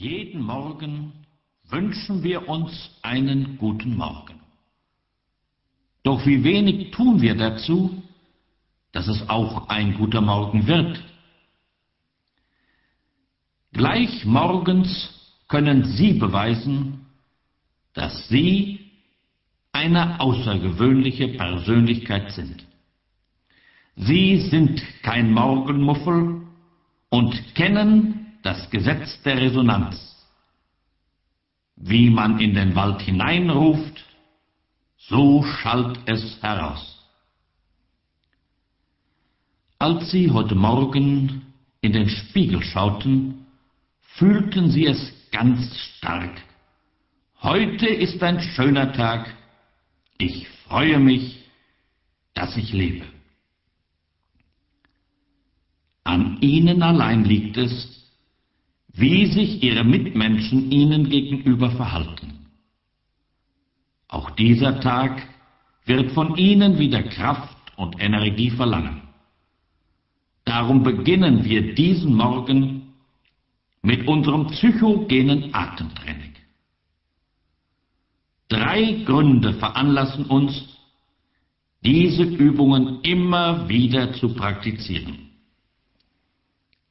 Jeden Morgen wünschen wir uns einen guten Morgen. Doch wie wenig tun wir dazu, dass es auch ein guter Morgen wird. Gleich morgens können Sie beweisen, dass Sie eine außergewöhnliche Persönlichkeit sind. Sie sind kein Morgenmuffel und kennen das Gesetz der Resonanz. Wie man in den Wald hineinruft, so schallt es heraus. Als sie heute Morgen in den Spiegel schauten, fühlten sie es ganz stark. Heute ist ein schöner Tag. Ich freue mich, dass ich lebe. An ihnen allein liegt es, wie sich ihre Mitmenschen ihnen gegenüber verhalten. Auch dieser Tag wird von ihnen wieder Kraft und Energie verlangen. Darum beginnen wir diesen Morgen mit unserem psychogenen Atemtraining. Drei Gründe veranlassen uns, diese Übungen immer wieder zu praktizieren.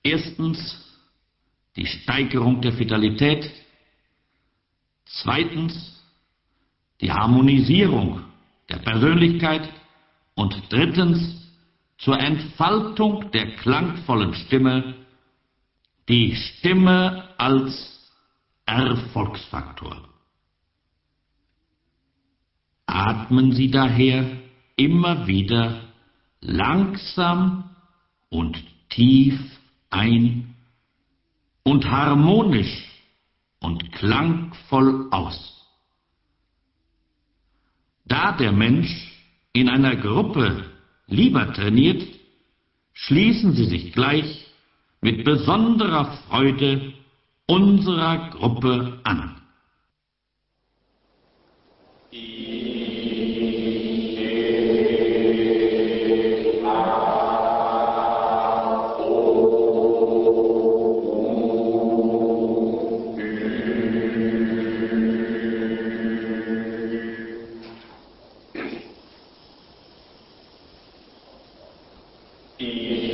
Erstens die Steigerung der Vitalität. Zweitens die Harmonisierung der Persönlichkeit. Und drittens zur Entfaltung der klangvollen Stimme die Stimme als Erfolgsfaktor. Atmen Sie daher immer wieder langsam und tief ein und harmonisch und klangvoll aus. Da der Mensch in einer Gruppe lieber trainiert, schließen Sie sich gleich mit besonderer Freude unserer Gruppe an. y